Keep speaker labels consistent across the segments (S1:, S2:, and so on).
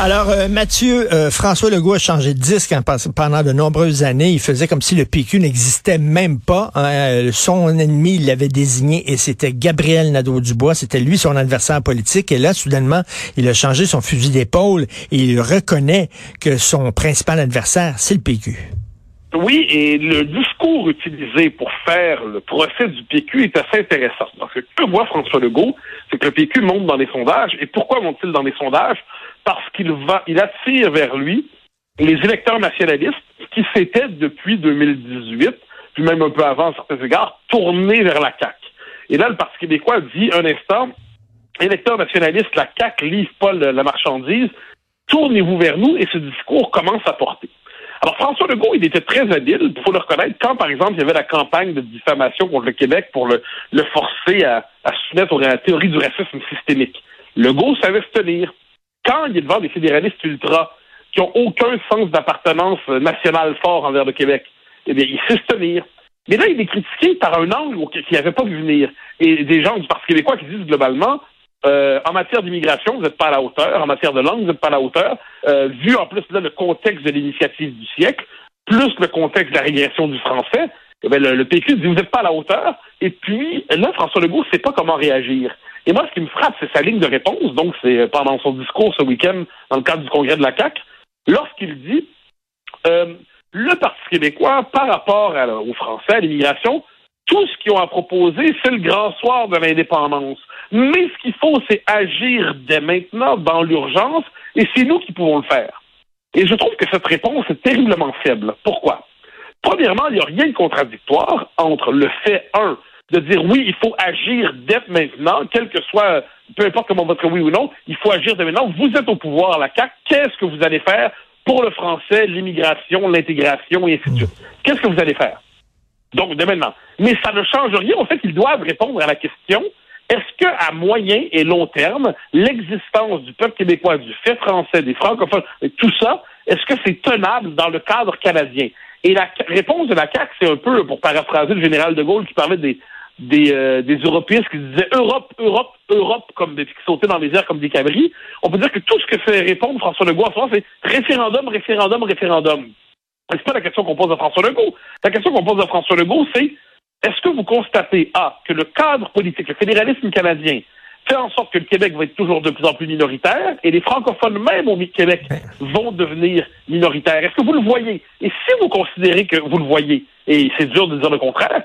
S1: Alors, euh, Mathieu, euh, François Legault a changé de disque pendant de nombreuses années. Il faisait comme si le PQ n'existait même pas. Euh, Son ennemi, il l'avait désigné et c'était Gabriel Nadeau-Dubois. C'était lui son adversaire politique. Et là, soudainement, il a changé son fusil d'épaule et il reconnaît que son principal adversaire, c'est le PQ.
S2: Oui, et le discours utilisé pour faire le procès du PQ est assez intéressant. Parce que que voit François Legault, c'est que le PQ monte dans les sondages. Et pourquoi monte-t-il dans les sondages? Parce qu'il va, il attire vers lui les électeurs nationalistes qui s'étaient depuis 2018, puis même un peu avant à certains égards, tournés vers la CAQ. Et là, le Parti québécois dit un instant, électeurs nationalistes, la CAQ livre pas la marchandise, tournez-vous vers nous et ce discours commence à porter. Alors, François Legault, il était très habile, il faut le reconnaître, quand, par exemple, il y avait la campagne de diffamation contre le Québec pour le, forcer à, à soumettre à la théorie du racisme systémique. Legault savait se tenir. Quand il est devant des fédéralistes ultras qui ont aucun sens d'appartenance nationale fort envers le Québec, eh bien, il sait se tenir. Mais là, il est critiqué par un angle qu'il n'avait pas vu venir. Et des gens du Parti québécois qui disent globalement, euh, en matière d'immigration, vous n'êtes pas à la hauteur. En matière de langue, vous n'êtes pas à la hauteur. Euh, vu en plus là, le contexte de l'initiative du siècle, plus le contexte de la régression du français, eh bien, le, le PQ dit vous n'êtes pas à la hauteur. Et puis là, François Legault ne sait pas comment réagir. Et moi, ce qui me frappe, c'est sa ligne de réponse. Donc, c'est euh, pendant son discours ce week-end dans le cadre du congrès de la CAC, lorsqu'il dit euh, le Parti québécois, par rapport aux Français, à l'immigration, tout ce qu'ils ont à proposer, c'est le grand soir de l'indépendance. Mais ce qu'il faut, c'est agir dès maintenant, dans l'urgence, et c'est nous qui pouvons le faire. Et je trouve que cette réponse est terriblement faible. Pourquoi? Premièrement, il n'y a rien de contradictoire entre le fait, un, de dire oui, il faut agir dès maintenant, quel que soit, peu importe comment votre oui ou non, il faut agir dès maintenant. Vous êtes au pouvoir à la CAQ, qu'est-ce que vous allez faire pour le français, l'immigration, l'intégration et ainsi de suite? Qu'est-ce que vous allez faire? Donc, dès maintenant. Mais ça ne change rien au fait qu'ils doivent répondre à la question est-ce qu'à moyen et long terme, l'existence du peuple québécois, du fait français, des francophones, tout ça, est-ce que c'est tenable dans le cadre canadien? Et la réponse de la CAQ, c'est un peu, pour paraphraser le général de Gaulle qui parlait des, des, euh, des européistes qui disaient Europe, Europe, Europe, comme des, qui sautaient dans les airs comme des cabris. On peut dire que tout ce que fait répondre François Legault en ce moment, c'est référendum, référendum, référendum. C'est pas la question qu'on pose à François Legault. La question qu'on pose à François Legault, c'est est-ce que vous constatez, A, que le cadre politique, le fédéralisme canadien, fait en sorte que le Québec va être toujours de plus en plus minoritaire et les francophones même au Québec vont devenir minoritaires? Est-ce que vous le voyez? Et si vous considérez que vous le voyez, et c'est dur de dire le contraire,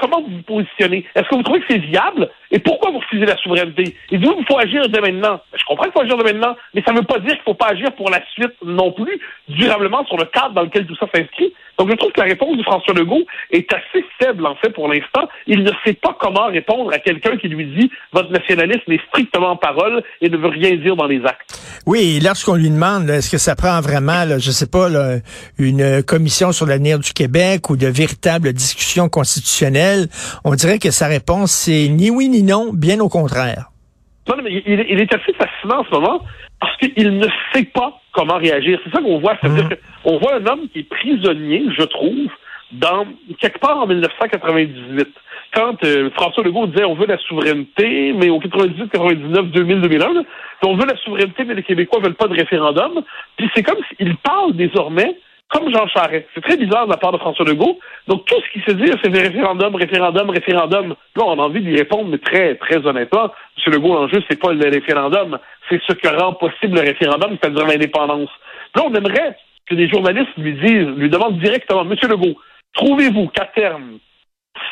S2: comment vous vous positionnez? Est-ce que vous trouvez que c'est viable? Et pourquoi vous refusez la souveraineté? Et dites-vous qu'il faut agir dès maintenant. Je comprends qu'il faut agir dès maintenant, mais ça ne veut pas dire qu'il ne faut pas agir pour la suite non plus, durablement sur le cadre dans lequel tout ça s'inscrit. Donc je trouve que la réponse de François Legault est assez faible, en fait, pour l'instant. Il ne sait pas comment répondre à quelqu'un qui lui dit votre nationalisme est strictement parole et ne veut rien dire dans les actes.
S1: Oui, lorsqu'on lui demande, est-ce que ça prend vraiment, là, je sais pas, une commission sur l'avenir du Québec ou de véritables discussions constitutionnelles, on dirait que sa réponse, c'est ni oui ni non, bien au contraire.
S2: Non, mais il, il est assez fascinant en ce moment parce qu'il ne sait pas comment réagir. C'est ça qu'on voit. C'est-à-dire qu'on voit un homme qui est prisonnier, je trouve, dans quelque part en 1998. Quand euh, François Legault disait on veut la souveraineté, mais au 98, 99, 2000, 2001, là, on veut la souveraineté, mais les Québécois veulent pas de référendum. Puis c'est comme s'il parle désormais comme Jean Charest. C'est très bizarre de la part de François Legault. Donc, tout ce qui se dit, c'est des référendums, référendum, référendum. Là, on a envie d'y répondre, mais très, très honnêtement, M. Legault, l'enjeu, c'est pas le référendum, c'est ce que rend possible le référendum, c'est-à-dire l'indépendance. Là, on aimerait que des journalistes lui disent, lui demandent directement, M. Legault, trouvez-vous qu'à terme,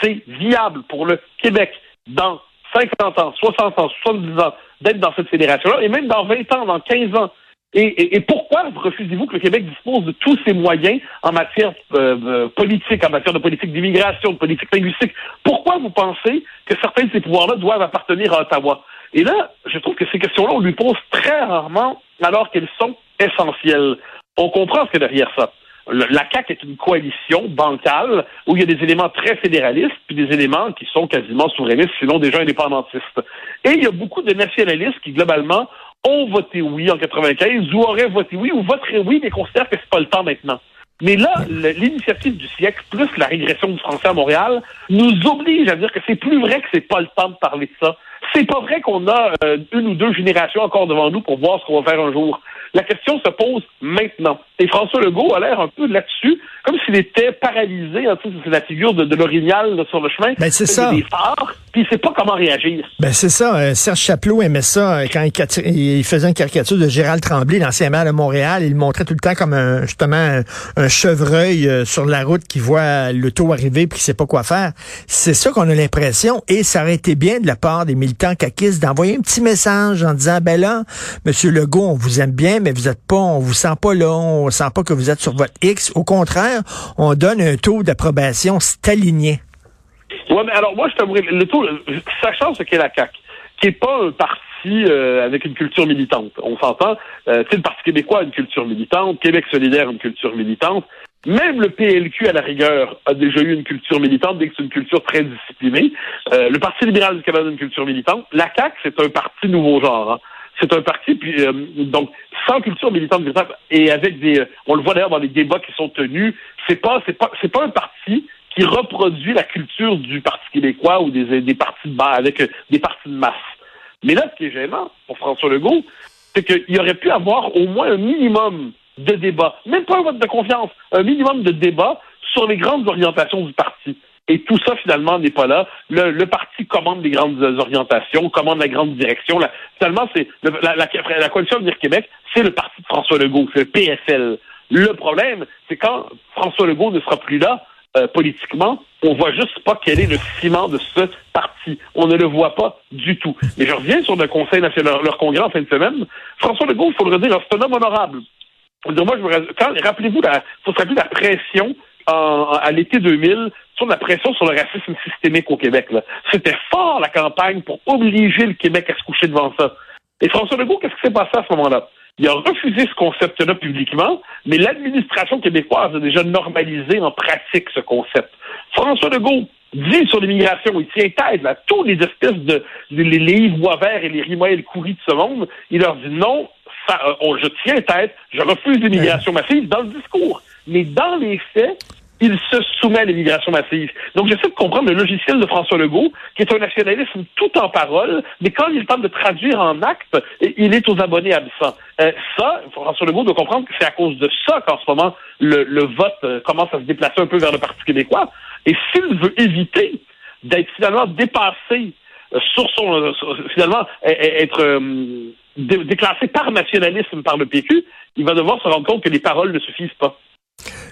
S2: c'est viable pour le Québec dans 50 ans, 60 ans, 70 ans d'être dans cette fédération-là, et même dans 20 ans, dans 15 ans, et, et, et, pourquoi refusez-vous que le Québec dispose de tous ces moyens en matière euh, politique, en matière de politique d'immigration, de politique linguistique? Pourquoi vous pensez que certains de ces pouvoirs-là doivent appartenir à Ottawa? Et là, je trouve que ces questions-là, on lui pose très rarement alors qu'elles sont essentielles. On comprend ce qu'il y a derrière ça. la CAQ est une coalition bancale où il y a des éléments très fédéralistes puis des éléments qui sont quasiment souverainistes, sinon déjà indépendantistes. Et il y a beaucoup de nationalistes qui, globalement, ont voté oui en 95 ou auraient voté oui ou voteraient oui, mais considèrent que c'est pas le temps maintenant. Mais là, l'initiative du siècle, plus la régression du français à Montréal, nous oblige à dire que c'est plus vrai que c'est pas le temps de parler de ça. C'est pas vrai qu'on a euh, une ou deux générations encore devant nous pour voir ce qu'on va faire un jour. La question se pose maintenant. Et François Legault a l'air un peu là-dessus, comme s'il était paralysé. Hein, c'est la figure de, de l'orignal sur le chemin.
S1: Ben, c'est ça.
S2: Des phares, puis il sait pas comment réagir.
S1: Ben, c'est ça. Euh, Serge Chapelot aimait ça euh, quand il, faisait une caricature de Gérald Tremblay, l'ancien maire de Montréal. Il le montrait tout le temps comme un, justement un, chevreuil euh, sur la route qui voit l'auto arriver puis qui sait pas quoi faire. C'est ça qu'on a l'impression. Et ça aurait été bien de la part des militants caquistes d'envoyer un petit message en disant, ben là, Monsieur Legault, on vous aime bien, mais vous êtes pas, on vous sent pas là, on sent pas que vous êtes sur votre X. Au contraire, on donne un taux d'approbation stalinien.
S2: Oui, mais alors moi, je t'aimerais, le taux, sachant ce qu'est la CAQ, qui est pas un parti euh, avec une culture militante. On s'entend, euh, le Parti québécois a une culture militante, Québec solidaire une culture militante. Même le PLQ, à la rigueur, a déjà eu une culture militante, dès que c'est une culture très disciplinée. Euh, le Parti libéral du Canada a une culture militante. La CAQ, c'est un parti nouveau genre. Hein. C'est un parti, puis euh, donc sans culture militante et avec des, on le voit d'ailleurs dans les débats qui sont tenus. C'est pas, c'est pas, c'est pas un parti qui reproduit la culture du Parti québécois ou des, des partis de bas avec euh, des partis de masse. Mais là, ce qui est gênant pour François Legault, c'est qu'il aurait pu avoir au moins un minimum de débat, même pas un vote de confiance, un minimum de débat sur les grandes orientations du parti. Et tout ça, finalement, n'est pas là. Le, parti commande les grandes orientations, commande la grande direction. finalement, c'est la, la, coalition Avenir Québec, c'est le parti de François Legault, c'est le PSL. Le problème, c'est quand François Legault ne sera plus là, euh, politiquement, on voit juste pas quel est le ciment de ce parti. On ne le voit pas du tout. Mais je reviens sur le Conseil national, leur congrès en fin de semaine. François Legault, il faudrait dire, c'est un homme honorable. Moi, rappelez-vous, il faut se rappeler la pression à l'été 2000 sur la pression sur le racisme systémique au Québec. C'était fort la campagne pour obliger le Québec à se coucher devant ça. Et François Legault, qu'est-ce qui s'est passé à ce moment-là? Il a refusé ce concept-là publiquement, mais l'administration québécoise a déjà normalisé en pratique ce concept. François Legault dit sur l'immigration, il tient tête à tous les espèces de les, verts et les Rimaël Coury de ce monde. Il leur dit non, ça, euh, je tiens tête, je refuse l'immigration massive dans le discours. Mais dans les faits, il se soumet à l'immigration massive. Donc, j'essaie de comprendre le logiciel de François Legault, qui est un nationalisme tout en parole, mais quand il tente de traduire en acte, il est aux abonnés absents. Euh, ça, François Legault doit comprendre que c'est à cause de ça qu'en ce moment, le, vote euh, commence à se déplacer un peu vers le Parti québécois. Et s'il veut éviter d'être finalement dépassé sur son... finalement, être déclassé par nationalisme par le PQ, il va devoir se rendre compte que les paroles ne suffisent pas.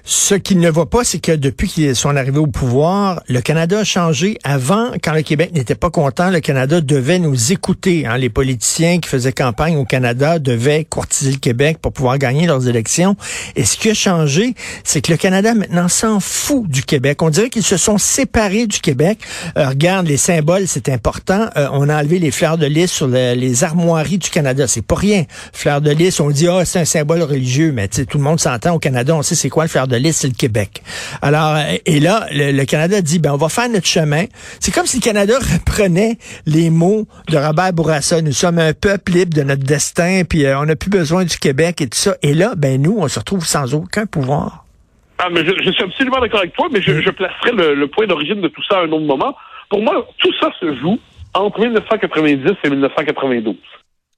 S1: Ce qu'il ne voit pas, c'est que depuis qu'ils sont arrivés au pouvoir, le Canada a changé. Avant, quand le Québec n'était pas content, le Canada devait nous écouter. Hein. Les politiciens qui faisaient campagne au Canada devaient courtiser le Québec pour pouvoir gagner leurs élections. Et ce qui a changé, c'est que le Canada maintenant s'en fout du Québec. On dirait qu'ils se sont séparés du Québec. Euh, regarde, les symboles, c'est important. Euh, on a enlevé les fleurs de lys sur les armoiries du Canada. C'est pas rien. Fleurs de lys, on dit, ah, c'est un symbole religieux, mais tout le monde s'entend au Canada, on sait c'est quoi le fleur de lys, c'est le Québec. Alors, et là, le, Canada dit, ben, on va faire notre chemin. C'est comme si le Canada reprenait les mots de Robert Bourassa. Nous sommes un peuple libre de notre destin, puis euh, on n'a plus besoin du Québec et tout ça. Et là, ben, nous, on se retrouve sans aucun pouvoir.
S2: Ah, mais je, suis absolument d'accord avec toi, mais je, je placerai le, point d'origine de tout ça à un autre moment. Pour moi, tout ça se joue entre 1990 et 1992.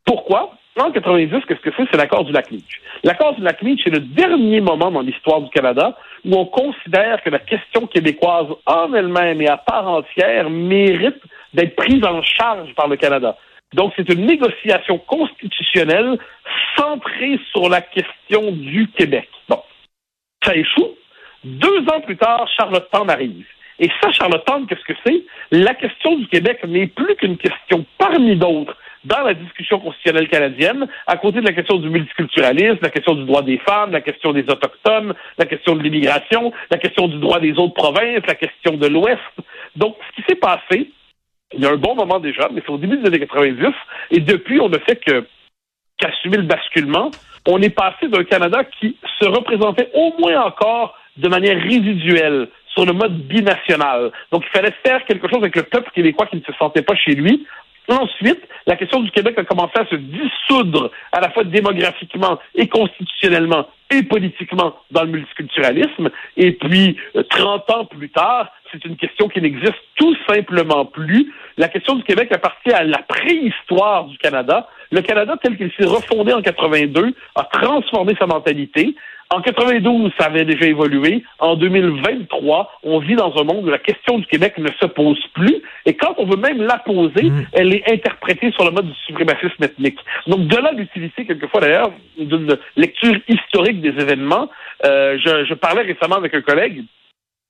S2: Pourquoi? En 90, qu'est-ce que c'est? C'est l'accord du lac Meach. L'accord du lac Meach, c'est le dernier moment dans l'histoire du Canada où on considère que la question québécoise en elle-même et à part entière mérite d'être prise en charge par le Canada. Donc, c'est une négociation constitutionnelle centrée sur la question du Québec. Bon, ça échoue. Deux ans plus tard, Charlottetown arrive. Et ça, Charlottetown, qu'est-ce que c'est? La question du Québec n'est plus qu'une question parmi d'autres dans la discussion constitutionnelle canadienne, à côté de la question du multiculturalisme, la question du droit des femmes, la question des Autochtones, la question de l'immigration, la question du droit des autres provinces, la question de l'Ouest. Donc, ce qui s'est passé, il y a un bon moment déjà, mais c'est au début des années 90, et depuis, on ne fait que qu'assumer le basculement on est passé d'un Canada qui se représentait au moins encore de manière résiduelle sur le mode binational. Donc, il fallait faire quelque chose avec le peuple québécois qui ne se sentait pas chez lui. Ensuite, la question du Québec a commencé à se dissoudre à la fois démographiquement et constitutionnellement et politiquement dans le multiculturalisme. Et puis, 30 euh, ans plus tard, c'est une question qui n'existe tout simplement plus. La question du Québec appartient à la préhistoire du Canada. Le Canada, tel qu'il s'est refondé en 82, a transformé sa mentalité. En 92, ça avait déjà évolué. En 2023, on vit dans un monde où la question du Québec ne se pose plus. Et quand on veut même la poser, mm. elle est interprétée sur le mode du suprémacisme ethnique. Donc, de là l'utilité, quelquefois d'ailleurs, d'une lecture historique des événements. Euh, je, je parlais récemment avec un collègue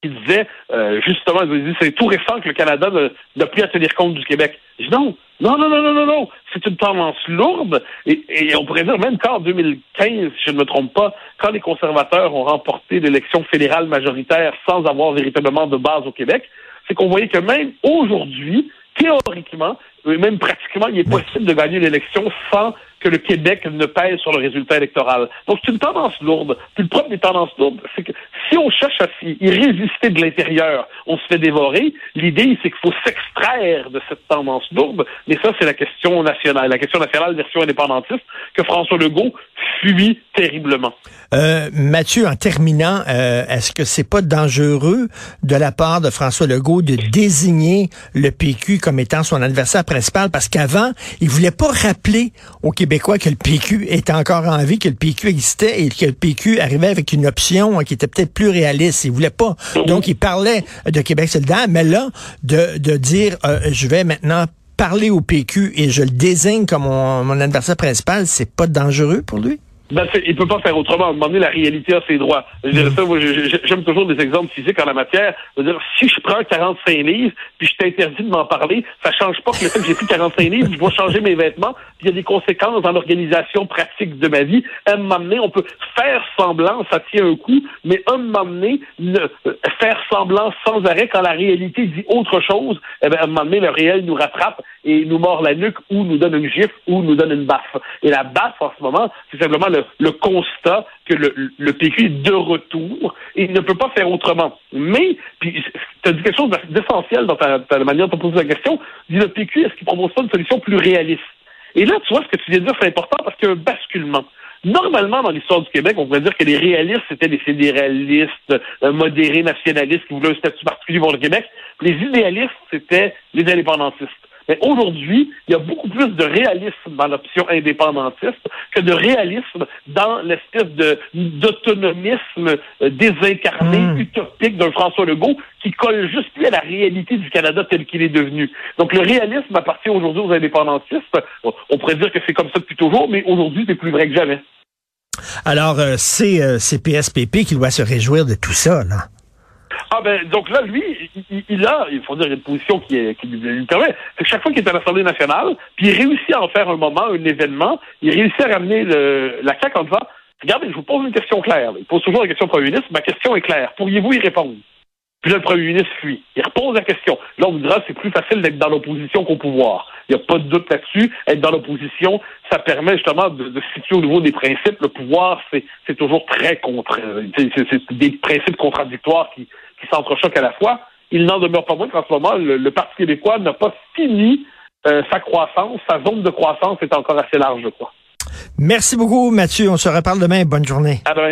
S2: qui disait euh, justement, c'est tout récent que le Canada n'a plus à tenir compte du Québec. Non, non, non, non, non, non, non. C'est une tendance lourde. Et, on pourrait dire même qu'en 2015, si je ne me trompe pas, quand les conservateurs ont remporté l'élection fédérale majoritaire sans avoir véritablement de base au Québec, c'est qu'on voyait que même aujourd'hui, théoriquement, même pratiquement, il est possible de gagner l'élection sans que le Québec ne pèse sur le résultat électoral. Donc, c'est une tendance lourde. Puis le problème des tendances lourdes, c'est que si on cherche à y résister de l'intérieur, on se fait dévorer. L'idée, c'est qu'il faut s'extraire de cette tendance lourde. Mais ça, c'est la question nationale, la question nationale version indépendantiste que François Legault fuit terriblement.
S1: Euh, Mathieu, en terminant, euh, est-ce que c'est pas dangereux de la part de François Legault de désigner le PQ comme étant son adversaire Parce qu'avant, il voulait pas rappeler aux Québécois que le PQ était encore en vie, que le PQ existait et que le PQ arrivait avec une option qui était peut-être plus réaliste. Il voulait pas. Donc, il parlait de Québec solidaire, mais là, de, de dire, euh, je vais maintenant parler au PQ et je le désigne comme mon, mon adversaire principal, c'est pas dangereux pour lui?
S2: Ben, il peut pas faire autrement. À un moment donné, la réalité a ses droits. J'aime toujours des exemples physiques en la matière. dire, si je prends 45 livres, puis je t'interdis de m'en parler, ça change pas que le fait que j'ai pris 45 livres, je dois changer mes vêtements, puis il y a des conséquences dans l'organisation pratique de ma vie. À un moment donné, on peut faire semblant, ça tient un coup, mais à un moment donné, faire semblant sans arrêt quand la réalité dit autre chose, eh ben, à un moment donné, le réel nous rattrape et nous mord la nuque ou nous donne une gifle ou nous donne une baffe. Et la baffe, en ce moment, c'est simplement le, constat que le, PQ est de retour et il ne peut pas faire autrement. Mais, puis, tu as dit quelque chose d'essentiel dans ta, manière de poser la question. Dis le PQ, est-ce qu'il propose pas une solution plus réaliste? Et là, tu vois, ce que tu viens de dire, c'est important parce qu'il y a un basculement. Normalement, dans l'histoire du Québec, on pourrait dire que les réalistes, c'était des fédéralistes, euh, modérés, nationalistes qui voulaient un statut particulier pour le Québec. Les idéalistes, c'était les indépendantistes. Mais aujourd'hui, il y a beaucoup plus de réalisme dans l'option indépendantiste que de réalisme dans l'espèce de d'autonomisme euh, désincarné, hmm. utopique d'un François Legault qui colle juste plus à la réalité du Canada tel qu'il est devenu. Donc le réalisme appartient aujourd'hui aux indépendantistes. On pourrait dire que c'est comme ça depuis toujours, mais aujourd'hui, c'est plus vrai que jamais.
S1: Alors, euh, c'est euh, PSPP qui doit se réjouir de tout ça, là.
S2: Ah ben donc là, lui, il, a, il faut dire, une position qui, est, qui lui permet. C'est que chaque fois qu'il est à l'Assemblée nationale, puis il réussit à en faire un moment, un événement, il réussit à ramener le, la CAQ en disant Regardez, je vous pose une question claire. Il pose toujours la question au Premier ministre. Ma question est claire. Pourriez-vous y répondre? Puis là, le premier ministre fuit. Il repose la question. Là, on vous dira, c'est plus facile d'être dans l'opposition qu'au pouvoir. Il n'y a pas de doute là-dessus. Être dans l'opposition, ça permet justement de, de, situer au niveau des principes. Le pouvoir, c'est toujours très contre. C'est des principes contradictoires qui, qui s'entrechoquent à la fois. Il n'en demeure pas moins qu'en ce moment, le, Parti québécois n'a pas fini euh, sa croissance. Sa zone de croissance est encore assez large, je crois.
S1: Merci beaucoup, Mathieu. On se reparle demain. Bonne journée.
S2: À demain.